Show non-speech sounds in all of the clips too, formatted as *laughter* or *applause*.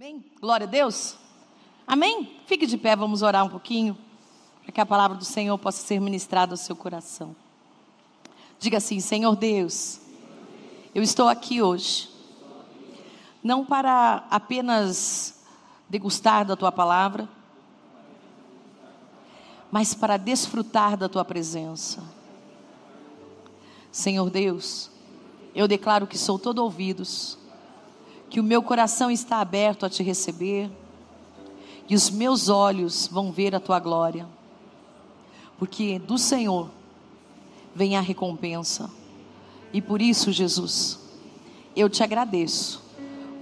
Amém? Glória a Deus. Amém? Fique de pé, vamos orar um pouquinho, para que a palavra do Senhor possa ser ministrada ao seu coração. Diga assim: Senhor Deus, eu estou aqui hoje, não para apenas degustar da tua palavra, mas para desfrutar da tua presença. Senhor Deus, eu declaro que sou todo ouvidos, que o meu coração está aberto a te receber, e os meus olhos vão ver a tua glória, porque do Senhor vem a recompensa, e por isso, Jesus, eu te agradeço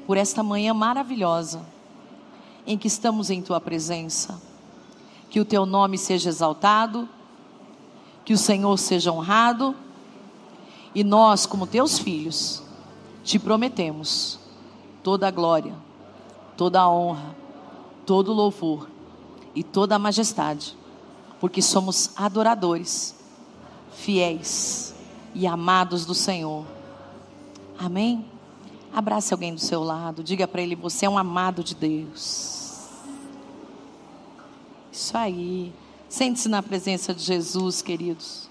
por esta manhã maravilhosa em que estamos em tua presença, que o teu nome seja exaltado, que o Senhor seja honrado, e nós, como teus filhos, te prometemos toda a glória, toda a honra, todo o louvor e toda a majestade, porque somos adoradores, fiéis e amados do Senhor. Amém? Abrace alguém do seu lado, diga para ele: você é um amado de Deus. Isso aí. Sente-se na presença de Jesus, queridos.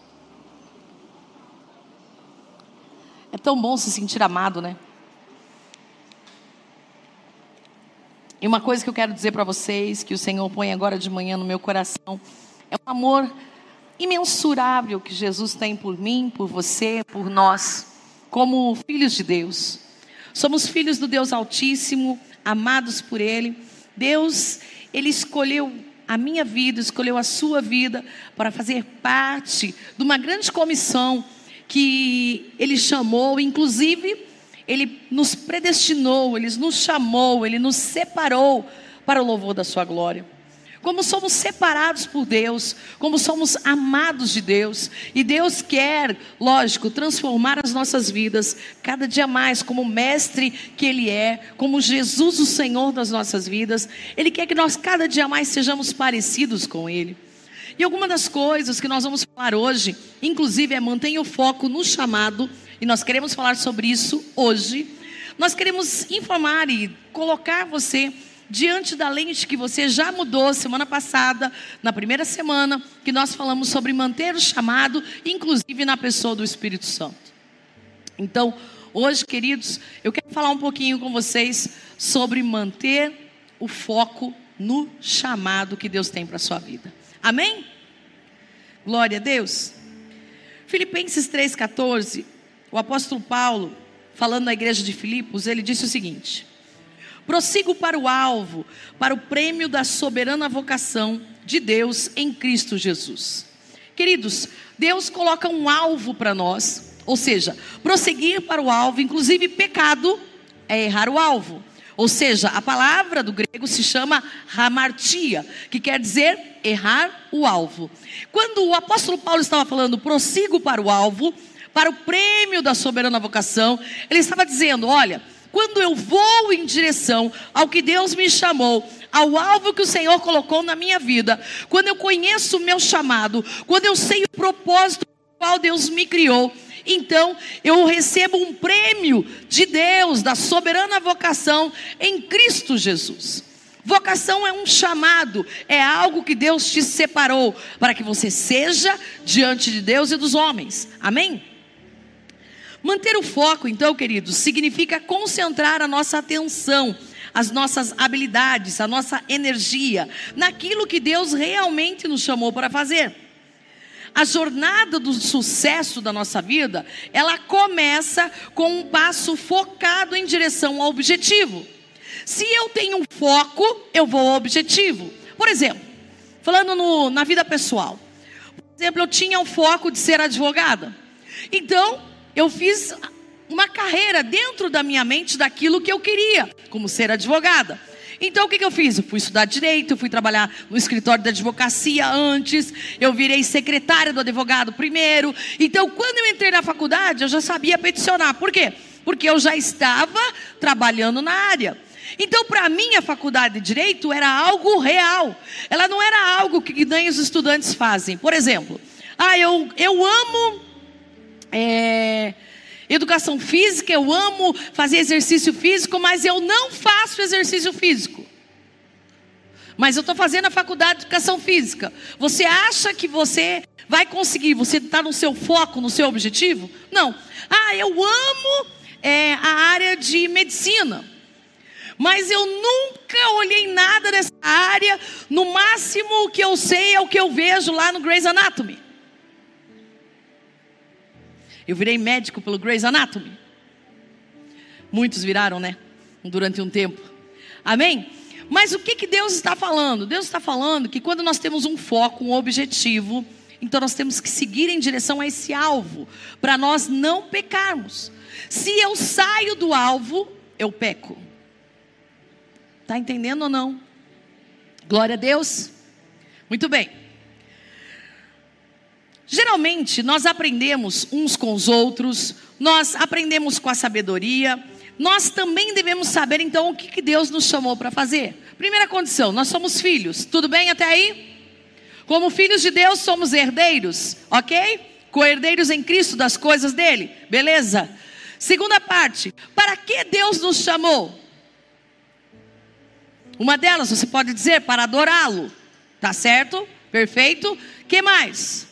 É tão bom se sentir amado, né? E uma coisa que eu quero dizer para vocês, que o Senhor põe agora de manhã no meu coração, é um amor imensurável que Jesus tem por mim, por você, por nós, como filhos de Deus. Somos filhos do Deus Altíssimo, amados por Ele. Deus, Ele escolheu a minha vida, escolheu a sua vida para fazer parte de uma grande comissão que Ele chamou, inclusive ele nos predestinou, Ele nos chamou, Ele nos separou para o louvor da Sua glória. Como somos separados por Deus, como somos amados de Deus, e Deus quer, lógico, transformar as nossas vidas cada dia mais, como Mestre que Ele é, como Jesus, o Senhor das nossas vidas, Ele quer que nós cada dia mais sejamos parecidos com Ele. E alguma das coisas que nós vamos falar hoje, inclusive, é mantenha o foco no chamado e nós queremos falar sobre isso hoje. Nós queremos informar e colocar você diante da lente que você já mudou semana passada, na primeira semana, que nós falamos sobre manter o chamado, inclusive na pessoa do Espírito Santo. Então, hoje, queridos, eu quero falar um pouquinho com vocês sobre manter o foco no chamado que Deus tem para a sua vida. Amém? Glória a Deus. Filipenses 3,14 o apóstolo Paulo, falando na igreja de Filipos, ele disse o seguinte: Prossigo para o alvo, para o prêmio da soberana vocação de Deus em Cristo Jesus. Queridos, Deus coloca um alvo para nós, ou seja, prosseguir para o alvo, inclusive pecado é errar o alvo. Ou seja, a palavra do grego se chama hamartia, que quer dizer errar o alvo. Quando o apóstolo Paulo estava falando prossigo para o alvo, para o prêmio da soberana vocação, ele estava dizendo: olha, quando eu vou em direção ao que Deus me chamou, ao alvo que o Senhor colocou na minha vida, quando eu conheço o meu chamado, quando eu sei o propósito para qual Deus me criou, então eu recebo um prêmio de Deus, da soberana vocação em Cristo Jesus. Vocação é um chamado, é algo que Deus te separou para que você seja diante de Deus e dos homens. Amém? Manter o foco, então, queridos, significa concentrar a nossa atenção, as nossas habilidades, a nossa energia naquilo que Deus realmente nos chamou para fazer. A jornada do sucesso da nossa vida, ela começa com um passo focado em direção ao objetivo. Se eu tenho um foco, eu vou ao objetivo. Por exemplo, falando no, na vida pessoal. Por exemplo, eu tinha o foco de ser advogada. Então, eu fiz uma carreira dentro da minha mente daquilo que eu queria, como ser advogada. Então o que, que eu fiz? Eu fui estudar direito, eu fui trabalhar no escritório da advocacia antes, eu virei secretária do advogado primeiro. Então, quando eu entrei na faculdade, eu já sabia peticionar. Por quê? Porque eu já estava trabalhando na área. Então, para mim, a faculdade de direito era algo real. Ela não era algo que nem os estudantes fazem. Por exemplo, ah, eu, eu amo é, Educação física, eu amo fazer exercício físico, mas eu não faço exercício físico. Mas eu estou fazendo a faculdade de educação física. Você acha que você vai conseguir? Você está no seu foco, no seu objetivo? Não. Ah, eu amo é, a área de medicina. Mas eu nunca olhei nada nessa área. No máximo o que eu sei é o que eu vejo lá no Grey's Anatomy. Eu virei médico pelo Grey's Anatomy. Muitos viraram, né? Durante um tempo. Amém? Mas o que, que Deus está falando? Deus está falando que quando nós temos um foco, um objetivo, então nós temos que seguir em direção a esse alvo, para nós não pecarmos. Se eu saio do alvo, eu peco. Está entendendo ou não? Glória a Deus. Muito bem. Geralmente nós aprendemos uns com os outros, nós aprendemos com a sabedoria, nós também devemos saber então o que, que Deus nos chamou para fazer. Primeira condição, nós somos filhos, tudo bem até aí? Como filhos de Deus, somos herdeiros, ok? Co-herdeiros em Cristo das coisas dele, beleza? Segunda parte, para que Deus nos chamou? Uma delas você pode dizer para adorá-lo, tá certo? Perfeito. Que mais?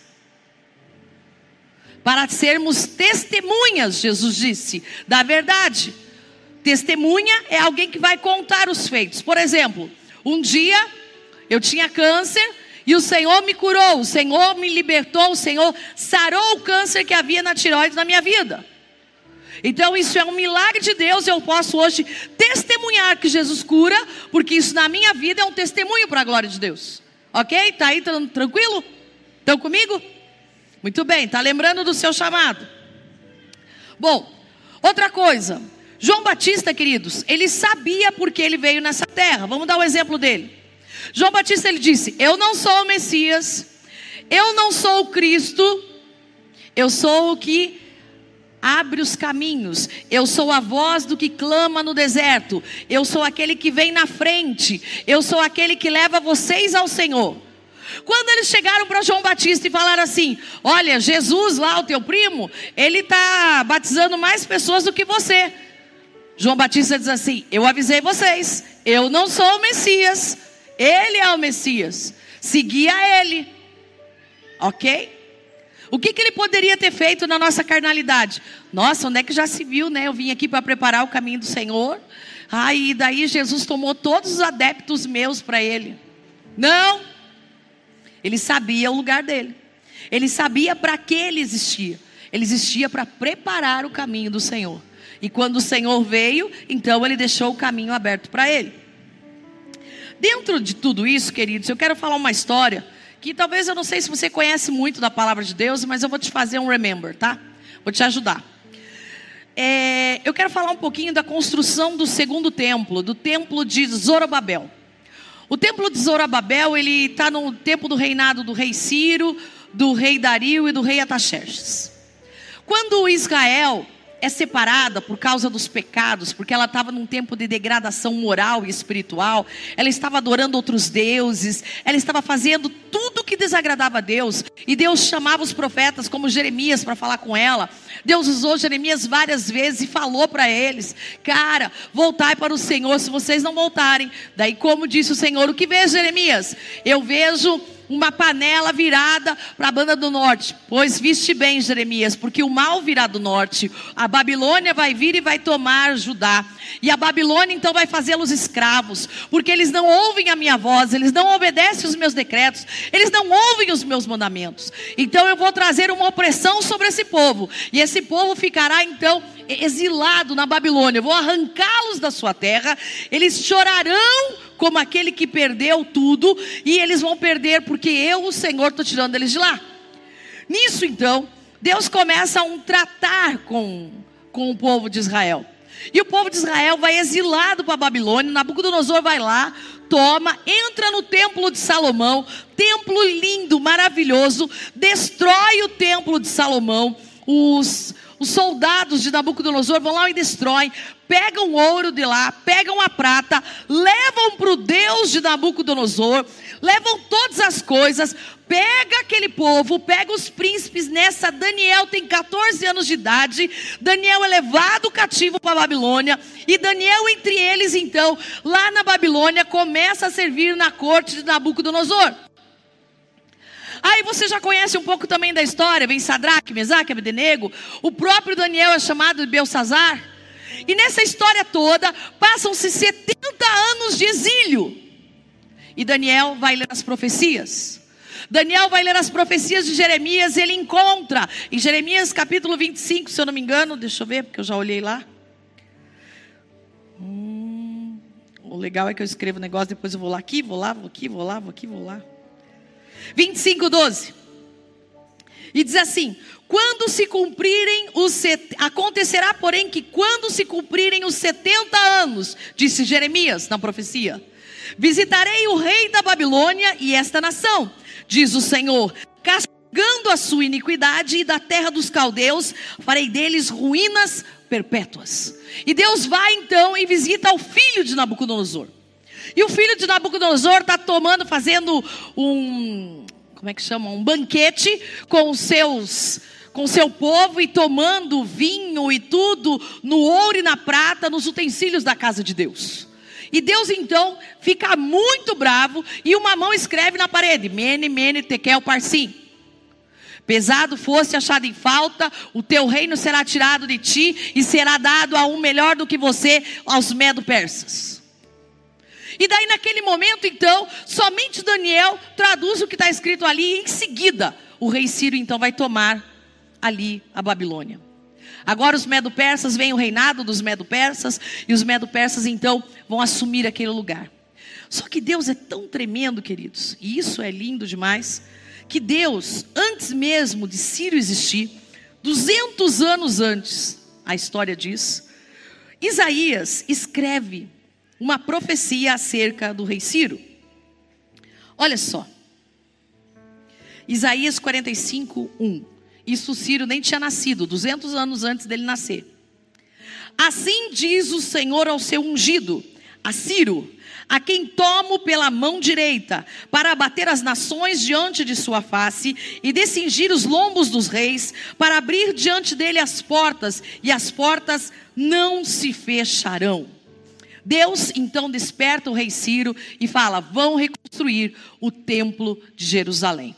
Para sermos testemunhas, Jesus disse, da verdade. Testemunha é alguém que vai contar os feitos. Por exemplo, um dia eu tinha câncer e o Senhor me curou, o Senhor me libertou, o Senhor sarou o câncer que havia na tiroide na minha vida. Então isso é um milagre de Deus, eu posso hoje testemunhar que Jesus cura, porque isso na minha vida é um testemunho para a glória de Deus. Ok? Está aí tranquilo? Estão comigo? Muito bem, está lembrando do seu chamado. Bom, outra coisa. João Batista, queridos, ele sabia porque ele veio nessa terra. Vamos dar o um exemplo dele. João Batista ele disse: Eu não sou o Messias, eu não sou o Cristo, eu sou o que abre os caminhos. Eu sou a voz do que clama no deserto. Eu sou aquele que vem na frente. Eu sou aquele que leva vocês ao Senhor. Quando eles chegaram para João Batista e falaram assim: Olha, Jesus lá, o teu primo, ele está batizando mais pessoas do que você. João Batista diz assim: Eu avisei vocês, eu não sou o Messias, ele é o Messias. Seguia ele, ok? O que, que ele poderia ter feito na nossa carnalidade? Nossa, onde é que já se viu, né? Eu vim aqui para preparar o caminho do Senhor. Aí ah, daí Jesus tomou todos os adeptos meus para ele. Não, ele sabia o lugar dele. Ele sabia para que ele existia. Ele existia para preparar o caminho do Senhor. E quando o Senhor veio, então ele deixou o caminho aberto para ele. Dentro de tudo isso, queridos, eu quero falar uma história que talvez eu não sei se você conhece muito da palavra de Deus, mas eu vou te fazer um remember, tá? Vou te ajudar. É, eu quero falar um pouquinho da construção do segundo templo, do templo de Zorobabel. O templo de Zorobabel, ele está no tempo do reinado do rei Ciro, do rei Dario e do rei Ataxerxes. Quando Israel é separada por causa dos pecados, porque ela estava num tempo de degradação moral e espiritual, ela estava adorando outros deuses, ela estava fazendo tudo que desagradava a Deus, e Deus chamava os profetas como Jeremias para falar com ela. Deus usou Jeremias várias vezes e falou para eles: Cara, voltai para o Senhor se vocês não voltarem. Daí, como disse o Senhor, o que vê Jeremias? Eu vejo uma panela virada para a banda do norte. Pois viste bem, Jeremias, porque o mal virá do norte. A Babilônia vai vir e vai tomar Judá. E a Babilônia então vai fazê-los escravos, porque eles não ouvem a minha voz, eles não obedecem os meus decretos, eles não ouvem os meus mandamentos. Então eu vou trazer uma opressão sobre esse povo, e esse povo ficará então exilado na Babilônia. Eu vou arrancá-los da sua terra, eles chorarão como aquele que perdeu tudo, e eles vão perder porque eu, o Senhor, estou tirando eles de lá. Nisso então, Deus começa um tratar com, com o povo de Israel. E o povo de Israel vai exilado para a Babilônia. Nabucodonosor vai lá, toma, entra no templo de Salomão, templo lindo, maravilhoso, destrói o templo de Salomão. Os, os soldados de Nabucodonosor vão lá e destroem, pegam o ouro de lá, pegam a prata, levam para o Deus de Nabucodonosor, levam todas as coisas, pega aquele povo, pega os príncipes. Nessa, Daniel tem 14 anos de idade. Daniel é levado cativo para a Babilônia. E Daniel, entre eles, então, lá na Babilônia, começa a servir na corte de Nabucodonosor. Aí você já conhece um pouco também da história, vem Sadraque, Mesaque, Abdenego, o próprio Daniel é chamado de Belsazar. E nessa história toda, passam-se 70 anos de exílio. E Daniel vai ler as profecias. Daniel vai ler as profecias de Jeremias, ele encontra em Jeremias capítulo 25, se eu não me engano, deixa eu ver, porque eu já olhei lá. Hum, o legal é que eu escrevo o negócio, depois eu vou lá aqui, vou lá, vou aqui, vou lá, vou aqui, vou lá. 25, 12. E diz assim: quando se cumprirem os set... acontecerá, porém, que quando se cumprirem os 70 anos, disse Jeremias na profecia, visitarei o rei da Babilônia e esta nação, diz o Senhor, castigando a sua iniquidade e da terra dos caldeus, farei deles ruínas perpétuas. E Deus vai então e visita o filho de Nabucodonosor. E o filho de Nabucodonosor está tomando, fazendo um, como é que chama? Um banquete com os seus com seu povo e tomando vinho e tudo no ouro e na prata, nos utensílios da casa de Deus. E Deus então fica muito bravo e uma mão escreve na parede: Mene, Mene, Tekel, Parsim. Pesado fosse achado em falta, o teu reino será tirado de ti e será dado a um melhor do que você, aos medo-persas. E daí, naquele momento, então, somente Daniel traduz o que está escrito ali, e em seguida, o rei Ciro então vai tomar ali a Babilônia. Agora os medo-persas vem o reinado dos medo-persas, e os medo-persas então vão assumir aquele lugar. Só que Deus é tão tremendo, queridos, e isso é lindo demais, que Deus, antes mesmo de Ciro existir, 200 anos antes, a história diz, Isaías escreve uma profecia acerca do rei Ciro. Olha só. Isaías 45, 1. Isso Ciro nem tinha nascido, 200 anos antes dele nascer. Assim diz o Senhor ao seu ungido, a Ciro, a quem tomo pela mão direita, para abater as nações diante de sua face e descingir os lombos dos reis, para abrir diante dele as portas, e as portas não se fecharão. Deus então desperta o rei Ciro e fala: vão reconstruir o templo de Jerusalém.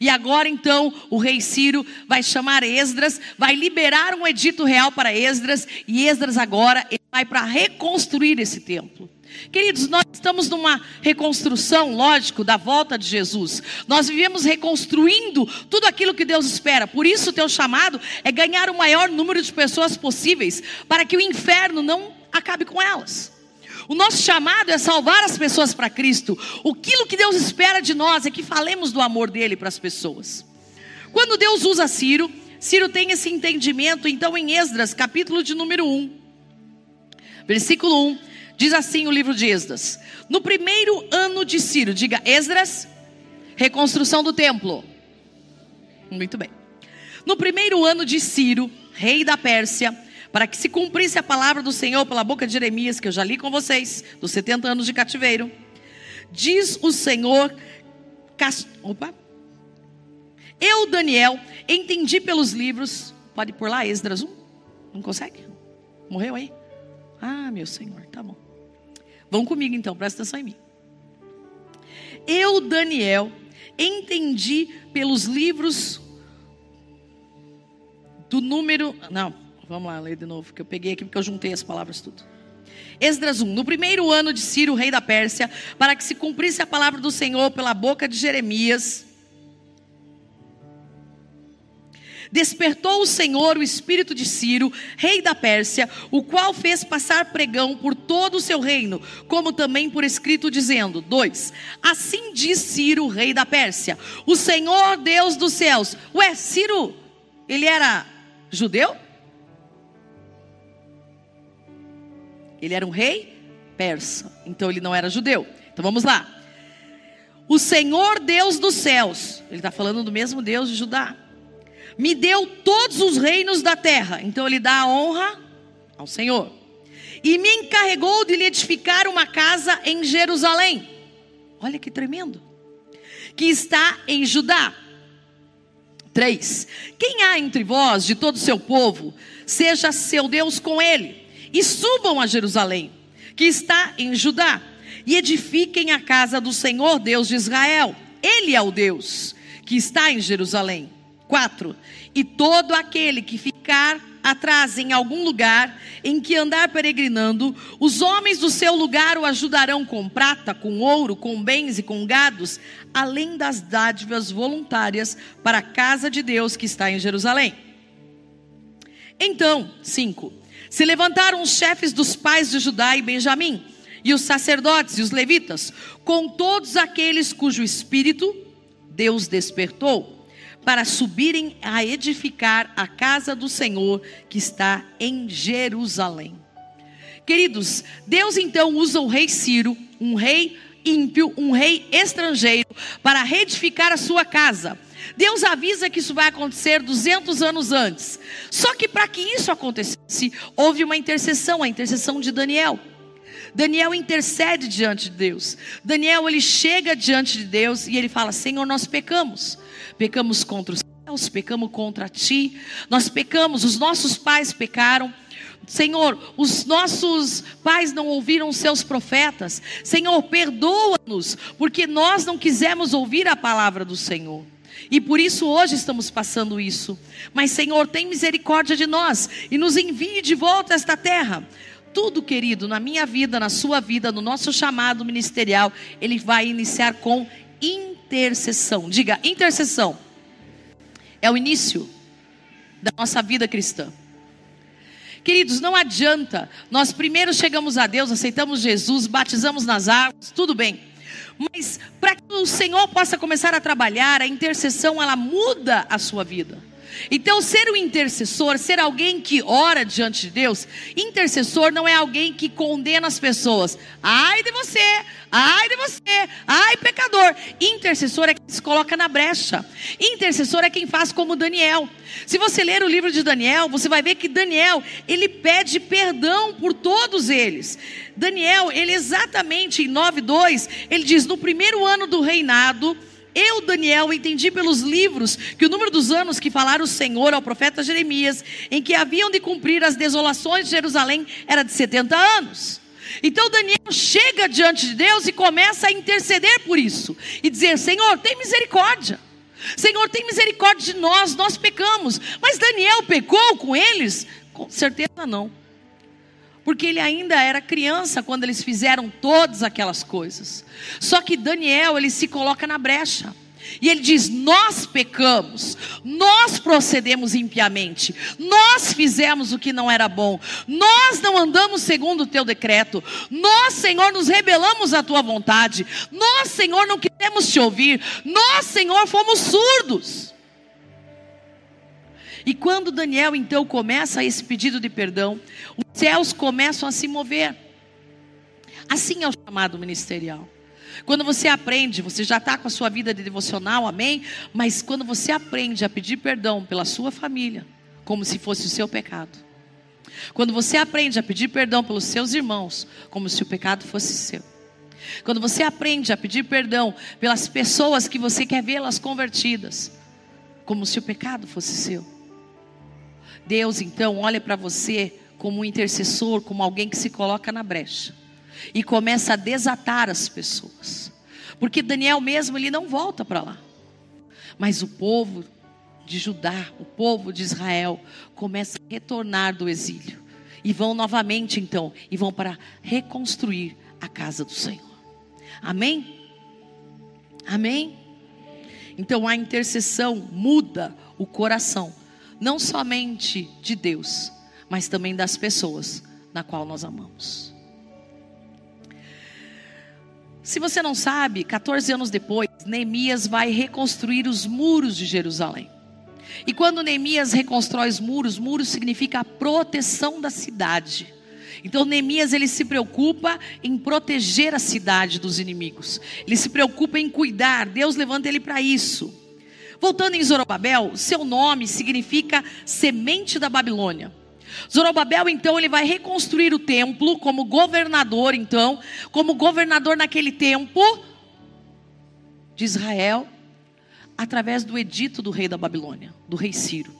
E agora então o rei Ciro vai chamar Esdras, vai liberar um edito real para Esdras, e Esdras agora vai para reconstruir esse templo. Queridos, nós estamos numa reconstrução, lógico, da volta de Jesus. Nós vivemos reconstruindo tudo aquilo que Deus espera. Por isso, o teu chamado é ganhar o maior número de pessoas possíveis, para que o inferno não acabe com elas. O nosso chamado é salvar as pessoas para Cristo. Aquilo que Deus espera de nós é que falemos do amor dele para as pessoas. Quando Deus usa Ciro, Ciro tem esse entendimento, então em Esdras, capítulo de número 1, versículo 1, diz assim o livro de Esdras: No primeiro ano de Ciro, diga Esdras, reconstrução do templo. Muito bem. No primeiro ano de Ciro, rei da Pérsia, para que se cumprisse a palavra do Senhor pela boca de Jeremias, que eu já li com vocês, dos 70 anos de cativeiro. Diz o Senhor, opa, eu, Daniel, entendi pelos livros, pode por lá, Esdras 1, não consegue? Morreu aí? Ah, meu Senhor, tá bom. Vão comigo então, presta atenção em mim. Eu, Daniel, entendi pelos livros do número, não, Vamos lá, ler de novo, que eu peguei aqui porque eu juntei as palavras tudo. Esdras 1. No primeiro ano de Ciro, rei da Pérsia, para que se cumprisse a palavra do Senhor pela boca de Jeremias, despertou o Senhor o espírito de Ciro, rei da Pérsia, o qual fez passar pregão por todo o seu reino, como também por escrito dizendo: 2. Assim diz Ciro, rei da Pérsia: O Senhor Deus dos céus. Ué, Ciro, ele era judeu? Ele era um rei persa, então ele não era judeu. Então vamos lá. O Senhor Deus dos céus, ele está falando do mesmo Deus de Judá, me deu todos os reinos da terra. Então ele dá a honra ao Senhor. e me encarregou de lhe edificar uma casa em Jerusalém. Olha que tremendo. Que está em Judá. 3. Quem há entre vós, de todo o seu povo, seja seu Deus com ele, e subam a Jerusalém, que está em Judá, e edifiquem a casa do Senhor, Deus de Israel. Ele é o Deus que está em Jerusalém. 4. E todo aquele que ficar atrás em algum lugar em que andar peregrinando, os homens do seu lugar o ajudarão com prata, com ouro, com bens e com gados, além das dádivas voluntárias para a casa de Deus que está em Jerusalém. Então, 5. Se levantaram os chefes dos pais de Judá e Benjamim, e os sacerdotes e os levitas, com todos aqueles cujo espírito Deus despertou para subirem a edificar a casa do Senhor que está em Jerusalém. Queridos, Deus então usa o rei Ciro, um rei ímpio, um rei estrangeiro, para reedificar a sua casa. Deus avisa que isso vai acontecer 200 anos antes. Só que para que isso acontecesse, houve uma intercessão, a intercessão de Daniel. Daniel intercede diante de Deus. Daniel ele chega diante de Deus e ele fala: Senhor, nós pecamos pecamos contra os céus, pecamos contra ti, nós pecamos, os nossos pais pecaram. Senhor, os nossos pais não ouviram os seus profetas. Senhor, perdoa-nos, porque nós não quisemos ouvir a palavra do Senhor. E por isso hoje estamos passando isso. Mas, Senhor, tem misericórdia de nós e nos envie de volta a esta terra. Tudo, querido, na minha vida, na sua vida, no nosso chamado ministerial, ele vai iniciar com intercessão. Diga, intercessão. É o início da nossa vida cristã. Queridos, não adianta. Nós primeiro chegamos a Deus, aceitamos Jesus, batizamos nas águas, tudo bem. Mas para que o Senhor possa começar a trabalhar, a intercessão ela muda a sua vida. Então, ser um intercessor, ser alguém que ora diante de Deus, intercessor não é alguém que condena as pessoas. Ai de você, ai de você, ai pecador. Intercessor é quem se coloca na brecha. Intercessor é quem faz como Daniel. Se você ler o livro de Daniel, você vai ver que Daniel, ele pede perdão por todos eles. Daniel, ele exatamente em 9:2, ele diz: "No primeiro ano do reinado, eu, Daniel, entendi pelos livros que o número dos anos que falaram o Senhor ao profeta Jeremias, em que haviam de cumprir as desolações de Jerusalém, era de 70 anos. Então Daniel chega diante de Deus e começa a interceder por isso e dizer: Senhor, tem misericórdia. Senhor, tem misericórdia de nós, nós pecamos. Mas Daniel pecou com eles? Com certeza não porque ele ainda era criança quando eles fizeram todas aquelas coisas. Só que Daniel, ele se coloca na brecha. E ele diz: Nós pecamos, nós procedemos impiamente, nós fizemos o que não era bom, nós não andamos segundo o teu decreto, nós, Senhor, nos rebelamos à tua vontade, nós, Senhor, não queremos te ouvir, nós, Senhor, fomos surdos. E quando Daniel então começa esse pedido de perdão, os céus começam a se mover. Assim é o chamado ministerial. Quando você aprende, você já está com a sua vida de devocional, amém? Mas quando você aprende a pedir perdão pela sua família, como se fosse o seu pecado. Quando você aprende a pedir perdão pelos seus irmãos, como se o pecado fosse seu. Quando você aprende a pedir perdão pelas pessoas que você quer vê-las convertidas, como se o pecado fosse seu. Deus então olha para você como um intercessor, como alguém que se coloca na brecha e começa a desatar as pessoas. Porque Daniel mesmo ele não volta para lá. Mas o povo de Judá, o povo de Israel começa a retornar do exílio e vão novamente então e vão para reconstruir a casa do Senhor. Amém? Amém? Então a intercessão muda o coração não somente de Deus, mas também das pessoas na qual nós amamos. Se você não sabe, 14 anos depois, Neemias vai reconstruir os muros de Jerusalém. E quando Neemias reconstrói os muros, muros significa a proteção da cidade. Então Neemias ele se preocupa em proteger a cidade dos inimigos. Ele se preocupa em cuidar. Deus levanta ele para isso. Voltando em Zorobabel, seu nome significa semente da Babilônia. Zorobabel, então, ele vai reconstruir o templo como governador, então, como governador naquele tempo de Israel, através do edito do rei da Babilônia, do rei Ciro,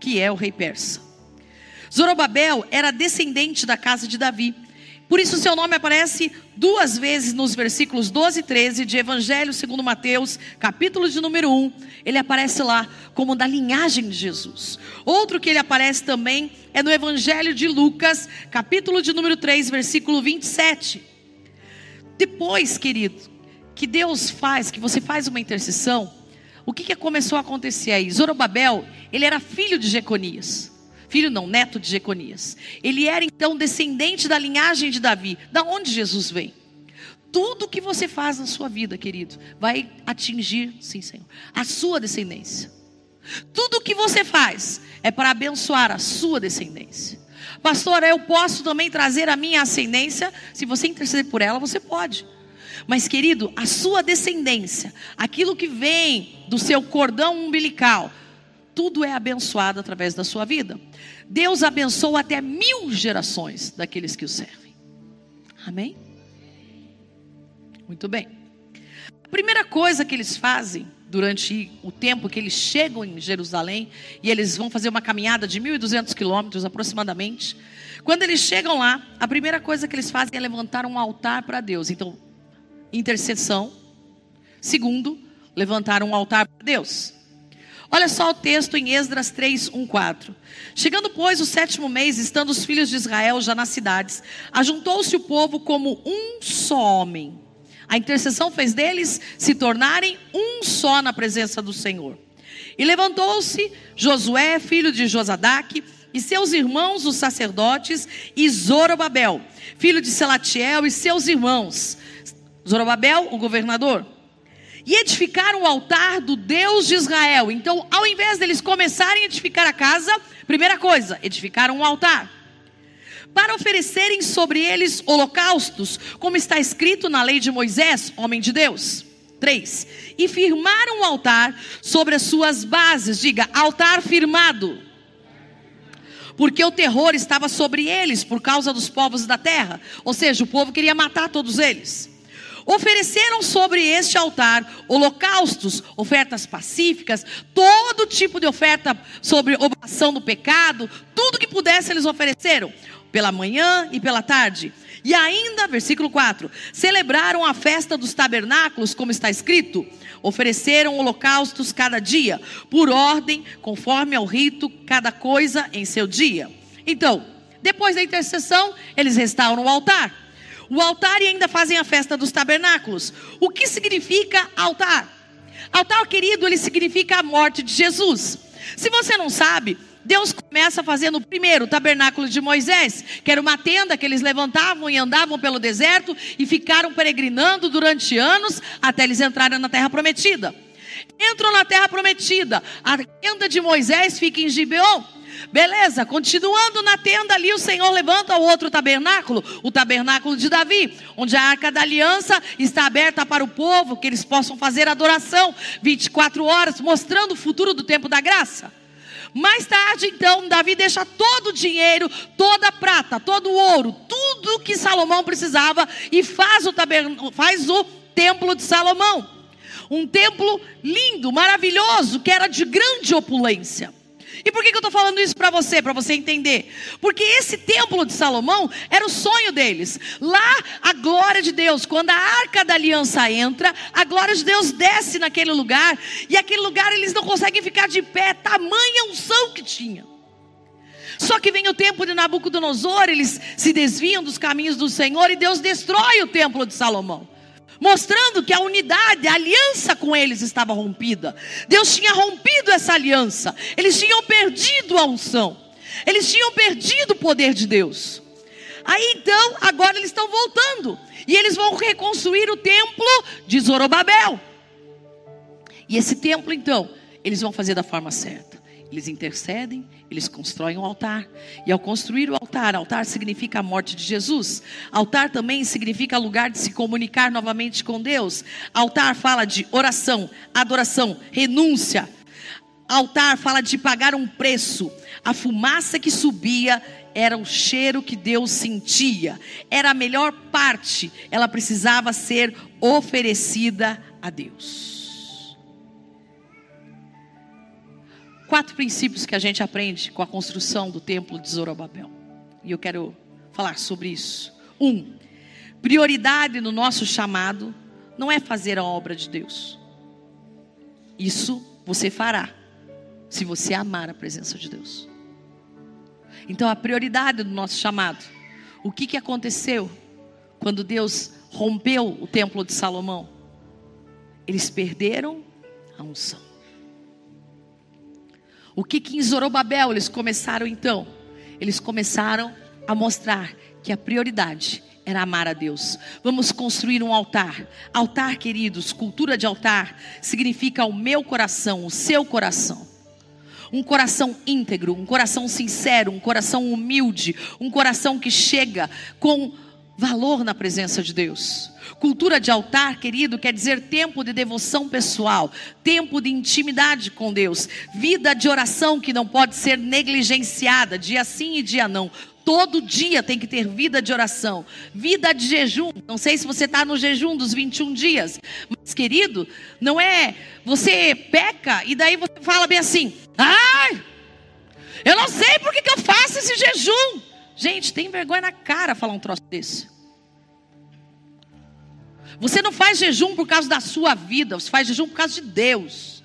que é o rei persa. Zorobabel era descendente da casa de Davi. Por isso seu nome aparece duas vezes nos versículos 12 e 13 de Evangelho segundo Mateus, capítulo de número 1. Ele aparece lá como da linhagem de Jesus. Outro que ele aparece também é no Evangelho de Lucas, capítulo de número 3, versículo 27. Depois, querido, que Deus faz, que você faz uma intercessão, o que, que começou a acontecer aí? Zorobabel, ele era filho de Jeconias. Filho não, neto de Jeconias. Ele era então descendente da linhagem de Davi. Da onde Jesus vem? Tudo que você faz na sua vida, querido, vai atingir, sim, Senhor, a sua descendência. Tudo que você faz é para abençoar a sua descendência. Pastor, eu posso também trazer a minha ascendência. Se você interceder por ela, você pode. Mas, querido, a sua descendência, aquilo que vem do seu cordão umbilical, tudo é abençoado através da sua vida. Deus abençoa até mil gerações daqueles que o servem. Amém? Muito bem. A primeira coisa que eles fazem durante o tempo que eles chegam em Jerusalém, e eles vão fazer uma caminhada de 1.200 quilômetros aproximadamente. Quando eles chegam lá, a primeira coisa que eles fazem é levantar um altar para Deus. Então, intercessão. Segundo, levantar um altar para Deus. Olha só o texto em Esdras 3, 1, 4. Chegando, pois, o sétimo mês, estando os filhos de Israel já nas cidades, ajuntou-se o povo como um só homem. A intercessão fez deles se tornarem um só na presença do Senhor. E levantou-se Josué, filho de Josadaque, e seus irmãos, os sacerdotes, e Zorobabel, filho de Selatiel, e seus irmãos. Zorobabel, o governador e edificaram o altar do Deus de Israel. Então, ao invés deles começarem a edificar a casa, primeira coisa, edificaram um altar. Para oferecerem sobre eles holocaustos, como está escrito na lei de Moisés, homem de Deus. 3. E firmaram o altar sobre as suas bases, diga, altar firmado. Porque o terror estava sobre eles por causa dos povos da terra. Ou seja, o povo queria matar todos eles. Ofereceram sobre este altar holocaustos, ofertas pacíficas, todo tipo de oferta sobre oblação do pecado, tudo que pudesse eles ofereceram, pela manhã e pela tarde. E ainda, versículo 4: celebraram a festa dos tabernáculos, como está escrito, ofereceram holocaustos cada dia, por ordem, conforme ao rito, cada coisa em seu dia. Então, depois da intercessão, eles restauram o altar o altar e ainda fazem a festa dos tabernáculos. O que significa altar? Altar, querido, ele significa a morte de Jesus. Se você não sabe, Deus começa fazendo primeiro o tabernáculo de Moisés, que era uma tenda que eles levantavam e andavam pelo deserto e ficaram peregrinando durante anos até eles entrarem na terra prometida. Entram na terra prometida, a tenda de Moisés fica em Gibeon. Beleza, continuando na tenda ali, o Senhor levanta o outro tabernáculo, o tabernáculo de Davi, onde a arca da aliança está aberta para o povo, que eles possam fazer adoração 24 horas, mostrando o futuro do tempo da graça. Mais tarde, então, Davi deixa todo o dinheiro, toda a prata, todo o ouro, tudo que Salomão precisava e faz o, faz o templo de Salomão. Um templo lindo, maravilhoso, que era de grande opulência. E por que, que eu estou falando isso para você? Para você entender. Porque esse templo de Salomão era o sonho deles. Lá, a glória de Deus, quando a arca da aliança entra, a glória de Deus desce naquele lugar. E aquele lugar eles não conseguem ficar de pé, tamanha unção que tinha. Só que vem o tempo de Nabucodonosor, eles se desviam dos caminhos do Senhor e Deus destrói o templo de Salomão mostrando que a unidade, a aliança com eles estava rompida. Deus tinha rompido essa aliança. Eles tinham perdido a unção. Eles tinham perdido o poder de Deus. Aí então, agora eles estão voltando. E eles vão reconstruir o templo de Zorobabel. E esse templo, então, eles vão fazer da forma certa. Eles intercedem, eles constroem um altar. E ao construir o altar, altar significa a morte de Jesus. Altar também significa lugar de se comunicar novamente com Deus. Altar fala de oração, adoração, renúncia. Altar fala de pagar um preço. A fumaça que subia era o cheiro que Deus sentia. Era a melhor parte. Ela precisava ser oferecida a Deus. Quatro princípios que a gente aprende com a construção do templo de Zorobabel. E eu quero falar sobre isso. Um, prioridade no nosso chamado não é fazer a obra de Deus. Isso você fará se você amar a presença de Deus. Então a prioridade do nosso chamado, o que, que aconteceu quando Deus rompeu o templo de Salomão? Eles perderam a unção. O que, que em Zorobabel eles começaram então? Eles começaram a mostrar que a prioridade era amar a Deus. Vamos construir um altar. Altar, queridos, cultura de altar significa o meu coração, o seu coração. Um coração íntegro, um coração sincero, um coração humilde, um coração que chega com valor na presença de Deus. Cultura de altar, querido, quer dizer tempo de devoção pessoal, tempo de intimidade com Deus, vida de oração que não pode ser negligenciada, dia sim e dia não. Todo dia tem que ter vida de oração, vida de jejum. Não sei se você está no jejum dos 21 dias, mas querido, não é você peca e daí você fala bem assim: ai, eu não sei por que, que eu faço esse jejum. Gente, tem vergonha na cara falar um troço desse. Você não faz jejum por causa da sua vida, você faz jejum por causa de Deus.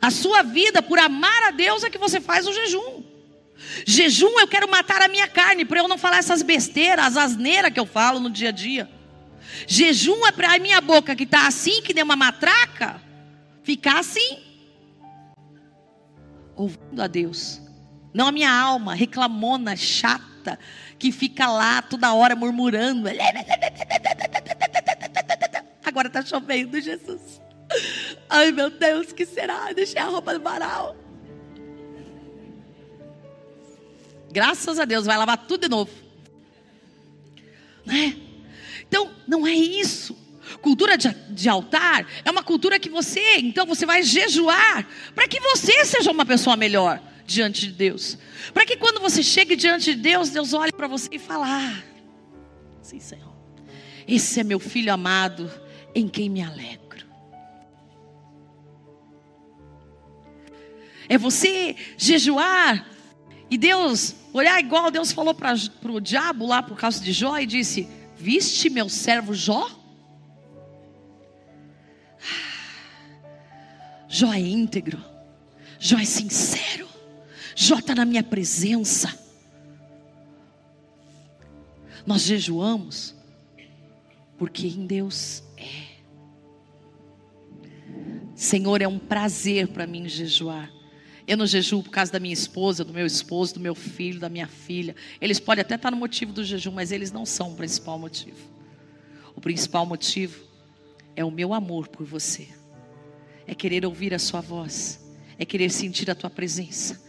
A sua vida, por amar a Deus, é que você faz o jejum. Jejum, eu quero matar a minha carne, para eu não falar essas besteiras, as asneiras que eu falo no dia a dia. Jejum é para a minha boca que está assim, que nem uma matraca, ficar assim, ouvindo a Deus. Não a minha alma, reclamona, chata, que fica lá toda hora murmurando. Agora está chovendo, Jesus. Ai meu Deus, que será? Deixei a roupa no varal. Graças a Deus, vai lavar tudo de novo. Né? Então, não é isso. Cultura de, de, altar é uma cultura que você, então você vai jejuar para que você seja uma pessoa melhor diante de Deus. Para que quando você chegue diante de Deus, Deus olhe para você e fale: ah, sim, Senhor, esse é meu filho amado em quem me alegro. É você jejuar e Deus olhar igual Deus falou para o diabo lá por causa de Jó e disse: Viste meu servo Jó? Jó é íntegro, Jó é sincero, Jó está na minha presença. Nós jejuamos porque em Deus é. Senhor, é um prazer para mim jejuar. Eu não jejuo por causa da minha esposa, do meu esposo, do meu filho, da minha filha. Eles podem até estar no motivo do jejum, mas eles não são o principal motivo. O principal motivo é o meu amor por você. É querer ouvir a sua voz. É querer sentir a tua presença.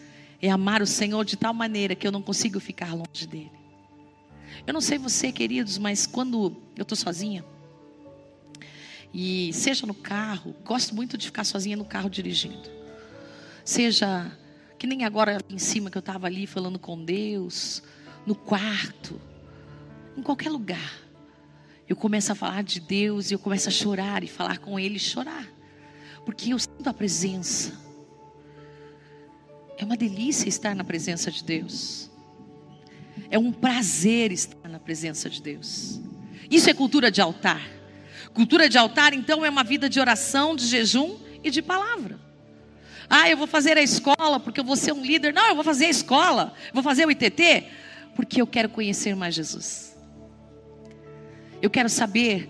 É amar o Senhor de tal maneira que eu não consigo ficar longe dele. Eu não sei você, queridos, mas quando eu estou sozinha, e seja no carro, gosto muito de ficar sozinha no carro dirigindo. Seja que nem agora em cima que eu estava ali falando com Deus, no quarto, em qualquer lugar. Eu começo a falar de Deus e eu começo a chorar e falar com Ele e chorar. Porque eu sinto a presença. É uma delícia estar na presença de Deus. É um prazer estar na presença de Deus. Isso é cultura de altar. Cultura de altar, então, é uma vida de oração, de jejum e de palavra. Ah, eu vou fazer a escola porque eu vou ser um líder. Não, eu vou fazer a escola, vou fazer o ITT porque eu quero conhecer mais Jesus. Eu quero saber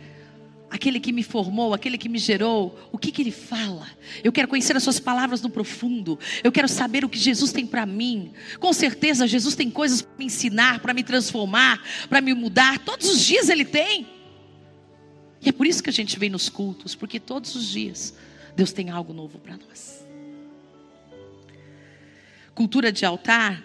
aquele que me formou, aquele que me gerou, o que, que ele fala. Eu quero conhecer as suas palavras no profundo. Eu quero saber o que Jesus tem para mim. Com certeza, Jesus tem coisas para me ensinar, para me transformar, para me mudar. Todos os dias ele tem. E é por isso que a gente vem nos cultos, porque todos os dias Deus tem algo novo para nós cultura de altar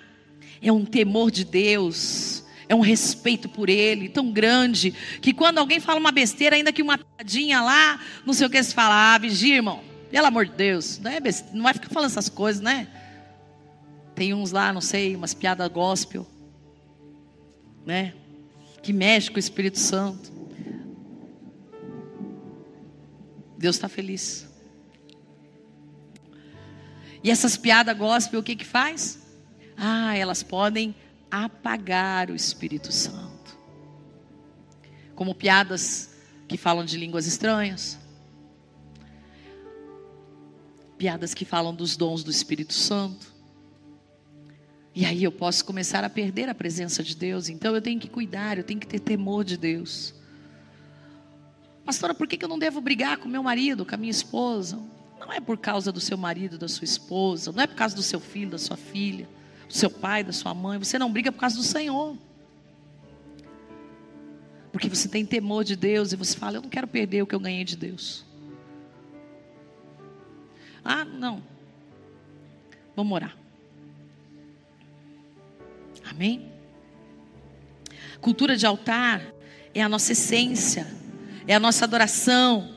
é um temor de Deus, é um respeito por Ele tão grande que quando alguém fala uma besteira, ainda que uma piadinha lá, não sei o que se fala, ah, vigia, irmão, pelo amor de Deus, não, é besteira, não vai ficar falando essas coisas, né? tem uns lá, não sei, umas piadas gospel, né? Que mexe com o Espírito Santo. Deus está feliz. E essas piadas gospel, o que que faz? Ah, elas podem apagar o Espírito Santo. Como piadas que falam de línguas estranhas. Piadas que falam dos dons do Espírito Santo. E aí eu posso começar a perder a presença de Deus. Então eu tenho que cuidar, eu tenho que ter temor de Deus. Pastora, por que eu não devo brigar com meu marido, com a minha esposa? Não é por causa do seu marido, da sua esposa, não é por causa do seu filho, da sua filha, do seu pai, da sua mãe. Você não briga por causa do Senhor. Porque você tem temor de Deus e você fala: Eu não quero perder o que eu ganhei de Deus. Ah, não. Vamos orar. Amém? Cultura de altar é a nossa essência, é a nossa adoração.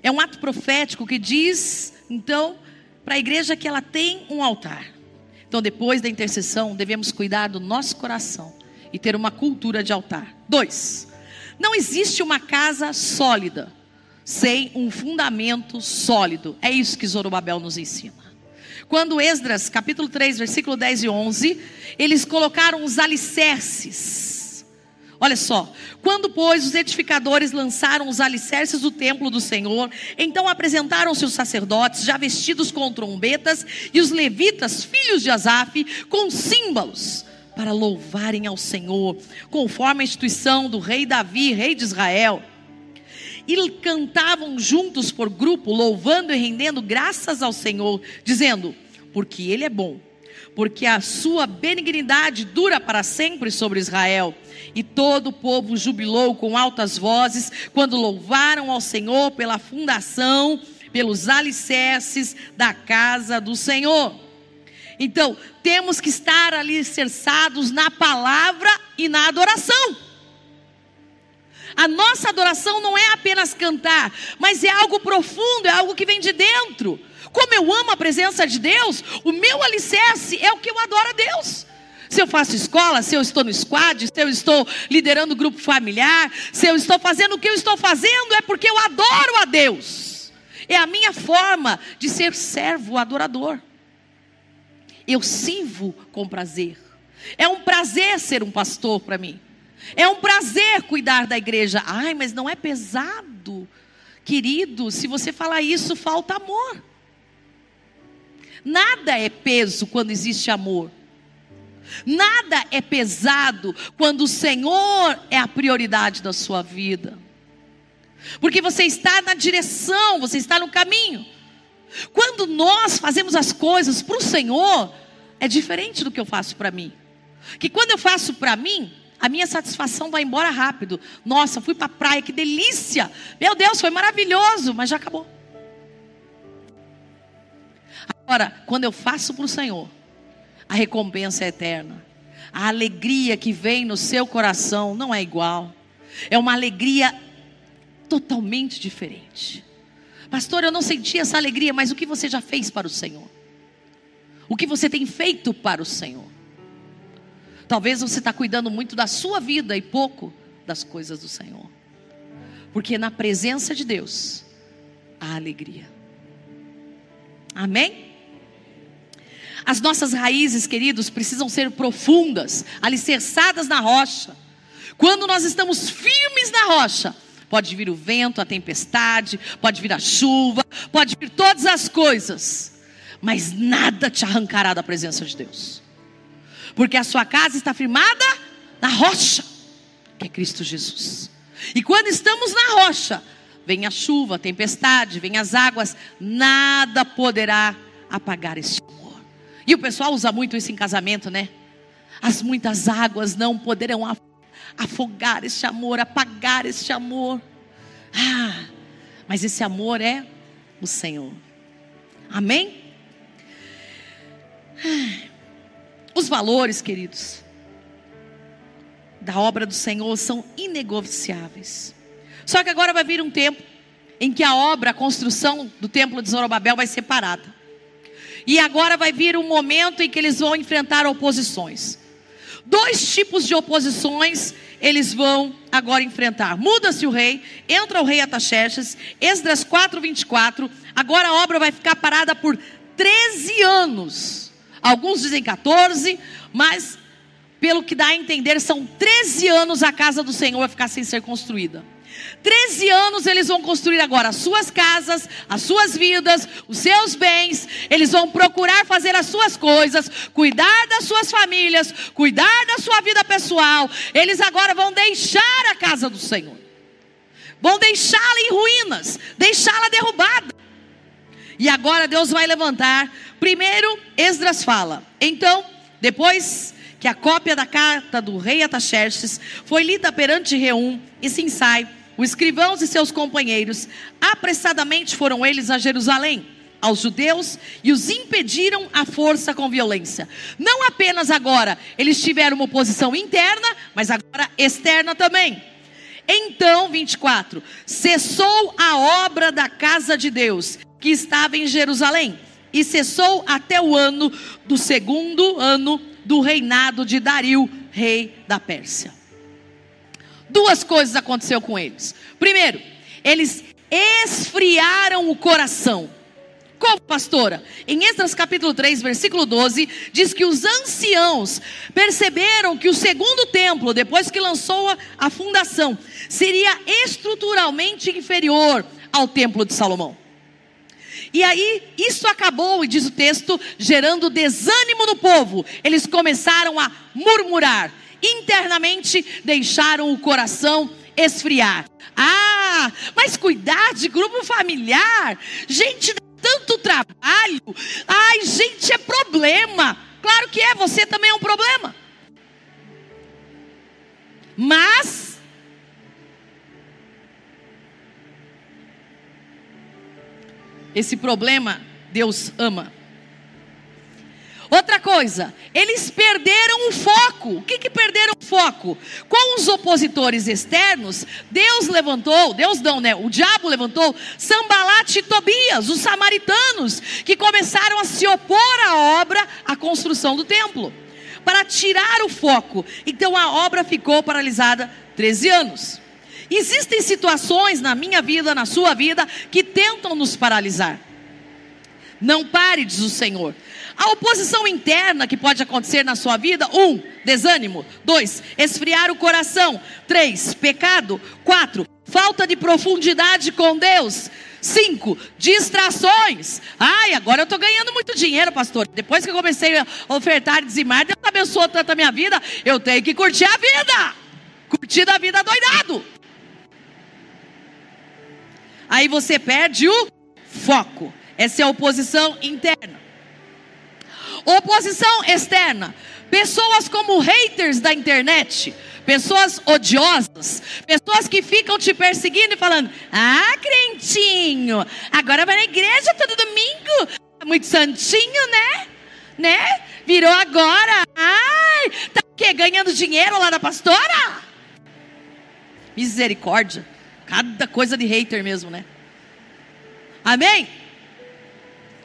É um ato profético que diz, então, para a igreja que ela tem um altar. Então, depois da intercessão, devemos cuidar do nosso coração e ter uma cultura de altar. Dois, não existe uma casa sólida sem um fundamento sólido. É isso que Zorobabel nos ensina. Quando Esdras, capítulo 3, versículo 10 e 11, eles colocaram os alicerces. Olha só, quando, pois, os edificadores lançaram os alicerces do templo do Senhor, então apresentaram-se os sacerdotes, já vestidos com trombetas, e os levitas, filhos de Asaf, com símbolos, para louvarem ao Senhor, conforme a instituição do rei Davi, rei de Israel. E cantavam juntos por grupo, louvando e rendendo graças ao Senhor, dizendo: Porque Ele é bom, porque a sua benignidade dura para sempre sobre Israel. E todo o povo jubilou com altas vozes quando louvaram ao Senhor pela fundação, pelos alicerces da casa do Senhor. Então, temos que estar alicerçados na palavra e na adoração. A nossa adoração não é apenas cantar, mas é algo profundo, é algo que vem de dentro. Como eu amo a presença de Deus, o meu alicerce é o que eu adoro a Deus. Se eu faço escola, se eu estou no squad, se eu estou liderando grupo familiar, se eu estou fazendo o que eu estou fazendo, é porque eu adoro a Deus. É a minha forma de ser servo adorador. Eu sirvo com prazer. É um prazer ser um pastor para mim. É um prazer cuidar da igreja. Ai, mas não é pesado. Querido, se você falar isso, falta amor. Nada é peso quando existe amor. Nada é pesado quando o Senhor é a prioridade da sua vida. Porque você está na direção, você está no caminho. Quando nós fazemos as coisas para o Senhor, é diferente do que eu faço para mim. Que quando eu faço para mim, a minha satisfação vai embora rápido. Nossa, fui para a praia, que delícia! Meu Deus, foi maravilhoso, mas já acabou. Agora, quando eu faço para o Senhor, a recompensa é eterna. A alegria que vem no seu coração não é igual. É uma alegria totalmente diferente. Pastor, eu não senti essa alegria, mas o que você já fez para o Senhor? O que você tem feito para o Senhor? Talvez você está cuidando muito da sua vida e pouco das coisas do Senhor. Porque na presença de Deus há alegria. Amém? As nossas raízes, queridos, precisam ser profundas, alicerçadas na rocha. Quando nós estamos firmes na rocha, pode vir o vento, a tempestade, pode vir a chuva, pode vir todas as coisas, mas nada te arrancará da presença de Deus porque a sua casa está firmada na rocha, que é Cristo Jesus. E quando estamos na rocha, vem a chuva, a tempestade, vem as águas, nada poderá apagar amor. E o pessoal usa muito isso em casamento, né? As muitas águas não poderão afogar esse amor, apagar esse amor. Ah, mas esse amor é o Senhor. Amém? Ah. Os valores, queridos, da obra do Senhor são inegociáveis. Só que agora vai vir um tempo em que a obra, a construção do templo de Zorobabel vai ser parada. E agora vai vir um momento em que eles vão enfrentar oposições. Dois tipos de oposições eles vão agora enfrentar. Muda-se o rei, entra o rei Ataxerxes, Esdras 4:24. Agora a obra vai ficar parada por 13 anos. Alguns dizem 14, mas pelo que dá a entender, são 13 anos a casa do Senhor vai ficar sem ser construída. 13 anos eles vão construir agora as suas casas, as suas vidas, os seus bens. Eles vão procurar fazer as suas coisas, cuidar das suas famílias, cuidar da sua vida pessoal. Eles agora vão deixar a casa do Senhor. Vão deixá-la em ruínas, deixá-la derrubada. E agora Deus vai levantar. Primeiro, Esdras fala. Então, depois que a cópia da carta do rei Ataxerxes foi lida perante Reum e Sinsai, os escrivãos e seus companheiros, apressadamente foram eles a Jerusalém, aos judeus, e os impediram a força com violência. Não apenas agora, eles tiveram uma oposição interna, mas agora externa também. Então, 24, cessou a obra da casa de Deus, que estava em Jerusalém, e cessou até o ano do segundo ano do reinado de Dario, rei da Pérsia duas coisas aconteceu com eles. Primeiro, eles esfriaram o coração. Como, pastora? Em Esdras capítulo 3, versículo 12, diz que os anciãos perceberam que o segundo templo, depois que lançou a, a fundação, seria estruturalmente inferior ao templo de Salomão. E aí, isso acabou, e diz o texto, gerando desânimo no povo. Eles começaram a murmurar internamente deixaram o coração esfriar. Ah, mas cuidar de grupo familiar, gente, dá tanto trabalho. Ai, gente, é problema. Claro que é, você também é um problema. Mas esse problema Deus ama. Outra coisa, eles perderam o foco. O que, que perderam o foco? Com os opositores externos, Deus levantou, Deus não, né? O diabo levantou Sambalat e Tobias, os samaritanos, que começaram a se opor à obra, à construção do templo, para tirar o foco. Então a obra ficou paralisada 13 anos. Existem situações na minha vida, na sua vida, que tentam nos paralisar. Não pare, diz o Senhor. A oposição interna que pode acontecer na sua vida: um, desânimo. Dois, esfriar o coração. Três, pecado. Quatro, falta de profundidade com Deus. Cinco, distrações. Ai, agora eu estou ganhando muito dinheiro, pastor. Depois que eu comecei a ofertar e dizimar, Deus abençoou tanto a minha vida. Eu tenho que curtir a vida. Curtir a vida doidado. Aí você perde o foco. Essa é a oposição interna. Oposição externa. Pessoas como haters da internet, pessoas odiosas, pessoas que ficam te perseguindo e falando: Ah, crentinho, agora vai na igreja todo domingo, tá muito santinho, né? Né? Virou agora, ai, tá o quê? Ganhando dinheiro lá da pastora? Misericórdia, cada coisa de hater mesmo, né? Amém?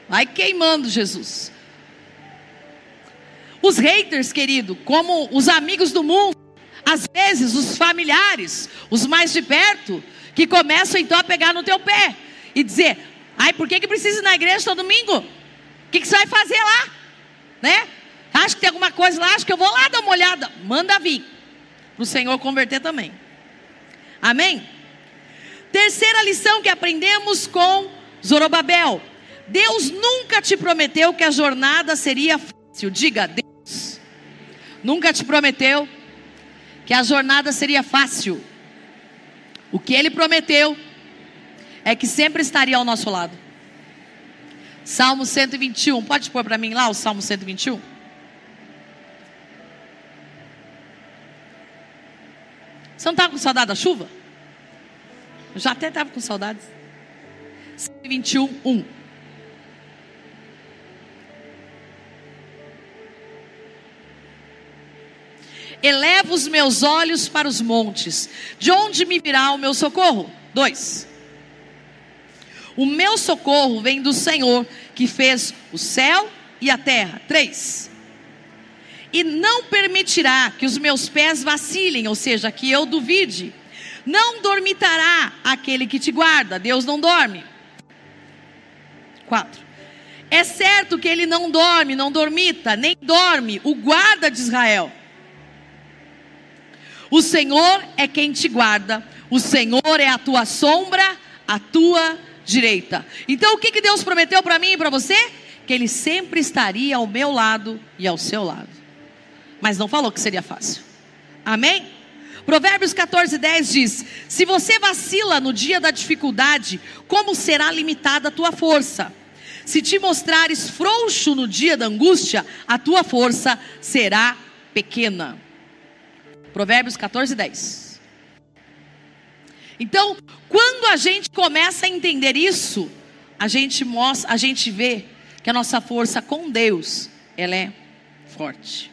Vai queimando, Jesus. Os haters, querido, como os amigos do mundo, às vezes os familiares, os mais de perto, que começam então a pegar no teu pé e dizer: ai, por que, que precisa ir na igreja todo domingo? O que, que você vai fazer lá? Né? Acho que tem alguma coisa lá, acho que eu vou lá dar uma olhada. Manda vir. Para o Senhor converter também. Amém? Terceira lição que aprendemos com Zorobabel. Deus nunca te prometeu que a jornada seria fácil. Diga, nunca te prometeu que a jornada seria fácil. O que ele prometeu é que sempre estaria ao nosso lado. Salmo 121, pode pôr para mim lá o Salmo 121? Você não estava com saudade da chuva? Eu já até estava com saudades. 121, 1. Os meus olhos para os montes. De onde me virá o meu socorro? Dois. O meu socorro vem do Senhor, que fez o céu e a terra. Três. E não permitirá que os meus pés vacilem, ou seja, que eu duvide. Não dormitará aquele que te guarda. Deus não dorme. Quatro. É certo que ele não dorme, não dormita, nem dorme o guarda de Israel. O Senhor é quem te guarda, o Senhor é a tua sombra, a tua direita. Então o que, que Deus prometeu para mim e para você? Que Ele sempre estaria ao meu lado e ao seu lado. Mas não falou que seria fácil. Amém? Provérbios 14, 10 diz: Se você vacila no dia da dificuldade, como será limitada a tua força? Se te mostrares frouxo no dia da angústia, a tua força será pequena. Provérbios 14, 10. Então, quando a gente começa a entender isso, a gente mostra, a gente vê que a nossa força com Deus, ela é forte.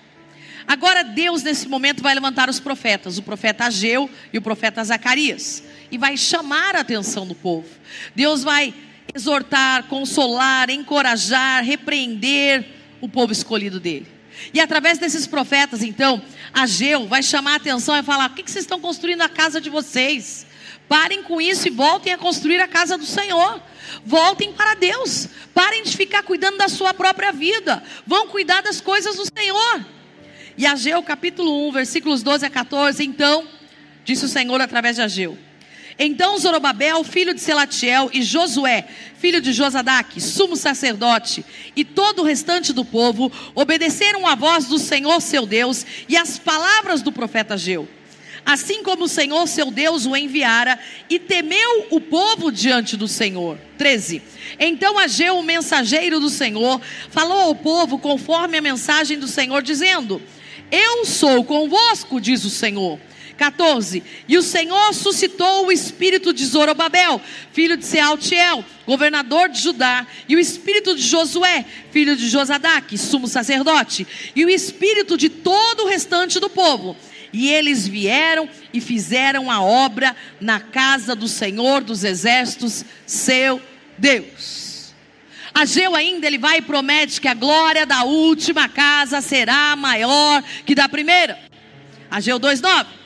Agora Deus nesse momento vai levantar os profetas, o profeta Ageu e o profeta Zacarias, e vai chamar a atenção do povo. Deus vai exortar, consolar, encorajar, repreender o povo escolhido dele. E através desses profetas, então, Ageu vai chamar a atenção e falar: o que, vocês estão construindo a casa de vocês? Parem com isso e voltem a construir a casa do Senhor. Voltem para Deus. Parem de ficar cuidando da sua própria vida. Vão cuidar das coisas do Senhor. E Ageu, capítulo 1, versículos 12 a 14. Então, disse o Senhor através de Ageu então Zorobabel, filho de Selatiel, e Josué, filho de Josadaque, sumo sacerdote, e todo o restante do povo obedeceram à voz do Senhor seu Deus e às palavras do profeta Geu. Assim como o Senhor seu Deus o enviara, e temeu o povo diante do Senhor. 13. Então Ageu, o mensageiro do Senhor, falou ao povo conforme a mensagem do Senhor, dizendo: Eu sou convosco, diz o Senhor 14. E o Senhor suscitou o espírito de Zorobabel, filho de Sealtiel, governador de Judá, e o espírito de Josué, filho de Josadaque, sumo sacerdote, e o espírito de todo o restante do povo. E eles vieram e fizeram a obra na casa do Senhor dos exércitos, seu Deus. Ageu ainda ele vai e promete que a glória da última casa será maior que da primeira. Ageu 2:9.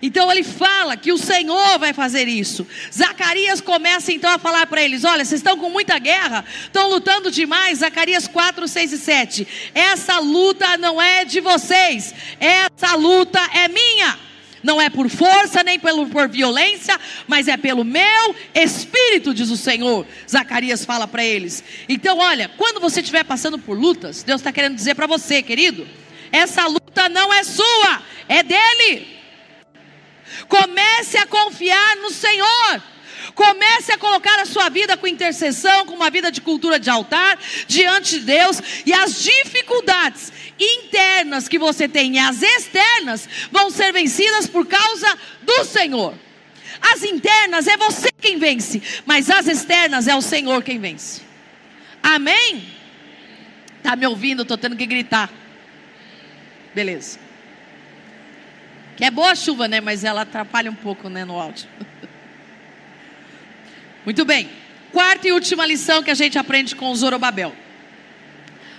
Então ele fala que o Senhor vai fazer isso. Zacarias começa então a falar para eles: olha, vocês estão com muita guerra, estão lutando demais. Zacarias 4, 6 e 7. Essa luta não é de vocês, essa luta é minha. Não é por força nem pelo, por violência, mas é pelo meu espírito, diz o Senhor. Zacarias fala para eles. Então, olha, quando você estiver passando por lutas, Deus está querendo dizer para você, querido: essa luta não é sua, é dele. Comece a confiar no Senhor. Comece a colocar a sua vida com intercessão, com uma vida de cultura de altar diante de Deus e as dificuldades internas que você tem e as externas vão ser vencidas por causa do Senhor. As internas é você quem vence, mas as externas é o Senhor quem vence. Amém? Tá me ouvindo? Estou tendo que gritar. Beleza. Que é boa a chuva, né? Mas ela atrapalha um pouco, né, no áudio. *laughs* Muito bem. Quarta e última lição que a gente aprende com Zorobabel.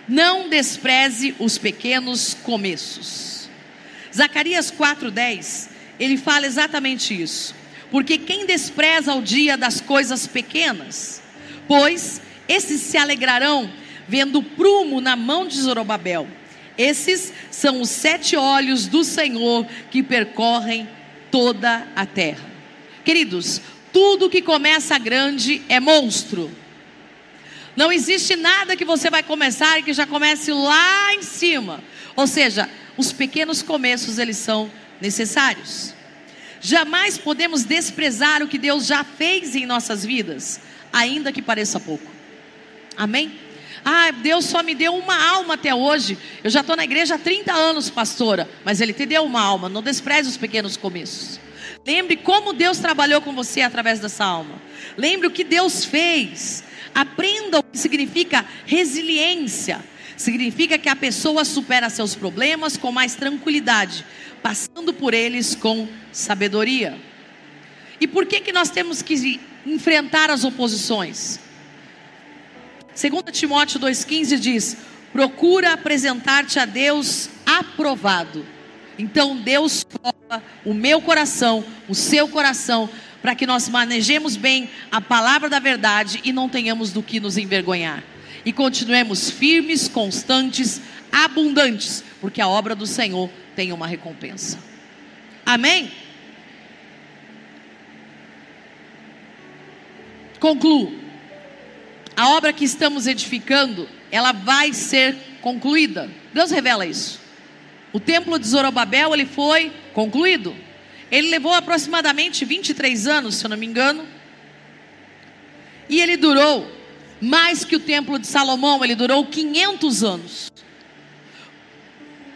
Não despreze os pequenos começos. Zacarias 4:10, ele fala exatamente isso. Porque quem despreza o dia das coisas pequenas, pois esses se alegrarão vendo prumo na mão de Zorobabel esses são os sete olhos do Senhor que percorrem toda a terra. Queridos, tudo que começa grande é monstro. Não existe nada que você vai começar e que já comece lá em cima. Ou seja, os pequenos começos eles são necessários. Jamais podemos desprezar o que Deus já fez em nossas vidas, ainda que pareça pouco. Amém? Ah, Deus só me deu uma alma até hoje. Eu já estou na igreja há 30 anos, pastora. Mas Ele te deu uma alma. Não despreze os pequenos começos. Lembre como Deus trabalhou com você através dessa alma. Lembre o que Deus fez. Aprenda o que significa resiliência. Significa que a pessoa supera seus problemas com mais tranquilidade, passando por eles com sabedoria. E por que, que nós temos que enfrentar as oposições? 2 Timóteo 2,15 diz: procura apresentar-te a Deus aprovado. Então Deus prova o meu coração, o seu coração, para que nós manejemos bem a palavra da verdade e não tenhamos do que nos envergonhar. E continuemos firmes, constantes, abundantes, porque a obra do Senhor tem uma recompensa. Amém? Concluo. A obra que estamos edificando, ela vai ser concluída. Deus revela isso. O templo de Zorobabel, ele foi concluído. Ele levou aproximadamente 23 anos, se eu não me engano. E ele durou mais que o templo de Salomão, ele durou 500 anos.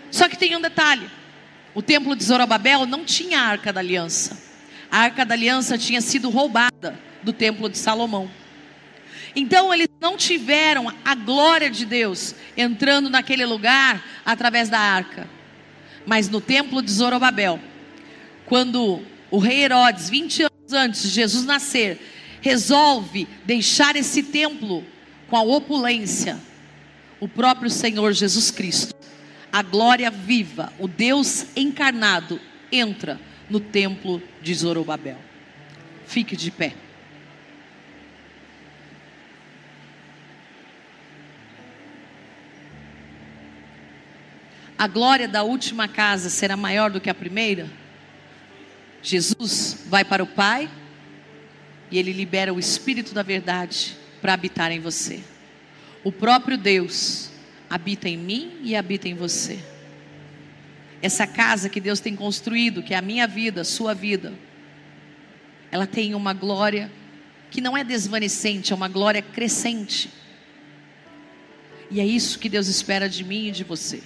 Só que tem um detalhe: o templo de Zorobabel não tinha a arca da aliança. A arca da aliança tinha sido roubada do templo de Salomão. Então eles não tiveram a glória de Deus entrando naquele lugar através da arca. Mas no templo de Zorobabel, quando o rei Herodes, 20 anos antes de Jesus nascer, resolve deixar esse templo com a opulência, o próprio Senhor Jesus Cristo, a glória viva, o Deus encarnado, entra no templo de Zorobabel. Fique de pé. A glória da última casa será maior do que a primeira? Jesus vai para o Pai e ele libera o Espírito da verdade para habitar em você. O próprio Deus habita em mim e habita em você. Essa casa que Deus tem construído, que é a minha vida, a sua vida, ela tem uma glória que não é desvanecente, é uma glória crescente. E é isso que Deus espera de mim e de você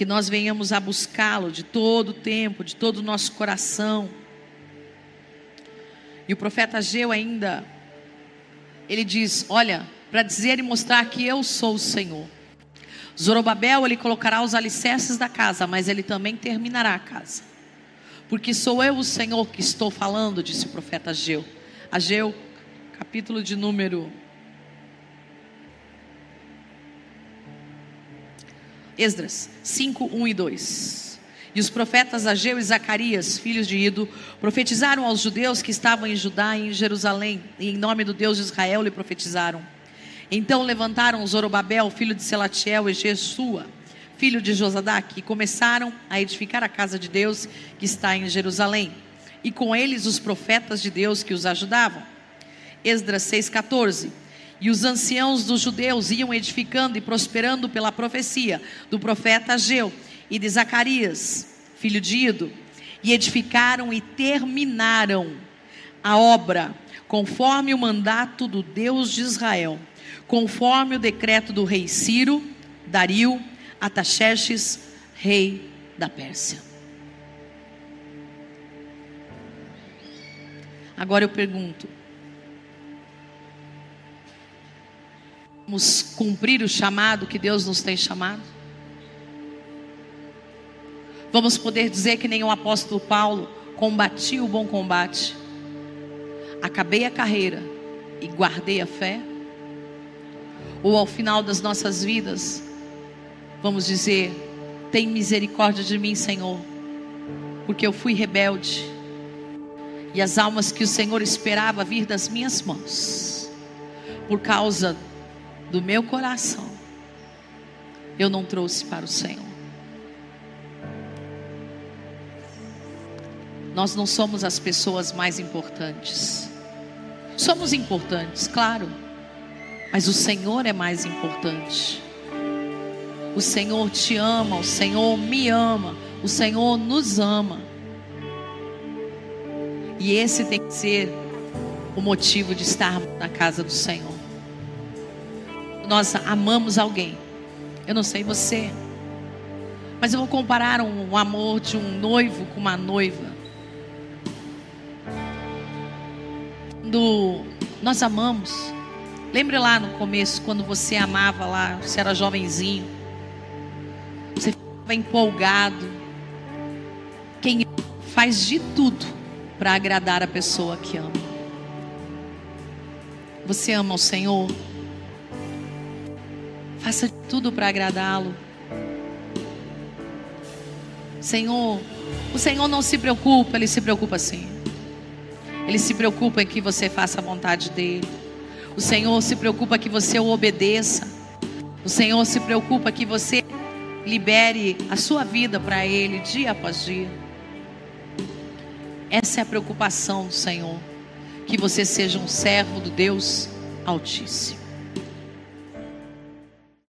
que nós venhamos a buscá-lo de todo o tempo, de todo o nosso coração. E o profeta Ageu ainda, ele diz: Olha, para dizer e mostrar que eu sou o Senhor. Zorobabel, ele colocará os alicerces da casa, mas ele também terminará a casa. Porque sou eu o Senhor que estou falando, disse o profeta Ageu. Ageu, capítulo de número Esdras 5, 1 e 2. E os profetas Ageu e Zacarias, filhos de Ido, profetizaram aos judeus que estavam em Judá e em Jerusalém, e em nome do Deus de Israel lhe profetizaram. Então levantaram Zorobabel, filho de Selatiel, e Jesua, filho de Josadac, e começaram a edificar a casa de Deus que está em Jerusalém. E com eles os profetas de Deus que os ajudavam. Esdras 6,14. E os anciãos dos judeus iam edificando e prosperando pela profecia do profeta Ageu e de Zacarias, filho de Ido, e edificaram e terminaram a obra, conforme o mandato do Deus de Israel, conforme o decreto do rei Ciro, Dario, Ataxerxes, rei da Pérsia. Agora eu pergunto: Vamos cumprir o chamado que Deus nos tem chamado? Vamos poder dizer que nem o apóstolo Paulo combati o bom combate, acabei a carreira e guardei a fé? Ou ao final das nossas vidas, vamos dizer: tem misericórdia de mim, Senhor, porque eu fui rebelde e as almas que o Senhor esperava vir das minhas mãos, por causa do meu coração, eu não trouxe para o Senhor. Nós não somos as pessoas mais importantes. Somos importantes, claro, mas o Senhor é mais importante. O Senhor te ama, o Senhor me ama, o Senhor nos ama. E esse tem que ser o motivo de estarmos na casa do Senhor nós amamos alguém. Eu não sei você, mas eu vou comparar um, um amor de um noivo com uma noiva. Quando nós amamos, lembre lá no começo, quando você amava lá, você era jovenzinho, você ficava empolgado. Quem faz de tudo para agradar a pessoa que ama. Você ama o Senhor? Faça tudo para agradá-lo. Senhor, o Senhor não se preocupa, Ele se preocupa sim. Ele se preocupa em que você faça a vontade dEle. O Senhor se preocupa que você o obedeça. O Senhor se preocupa que você libere a sua vida para Ele dia após dia. Essa é a preocupação do Senhor. Que você seja um servo do Deus Altíssimo.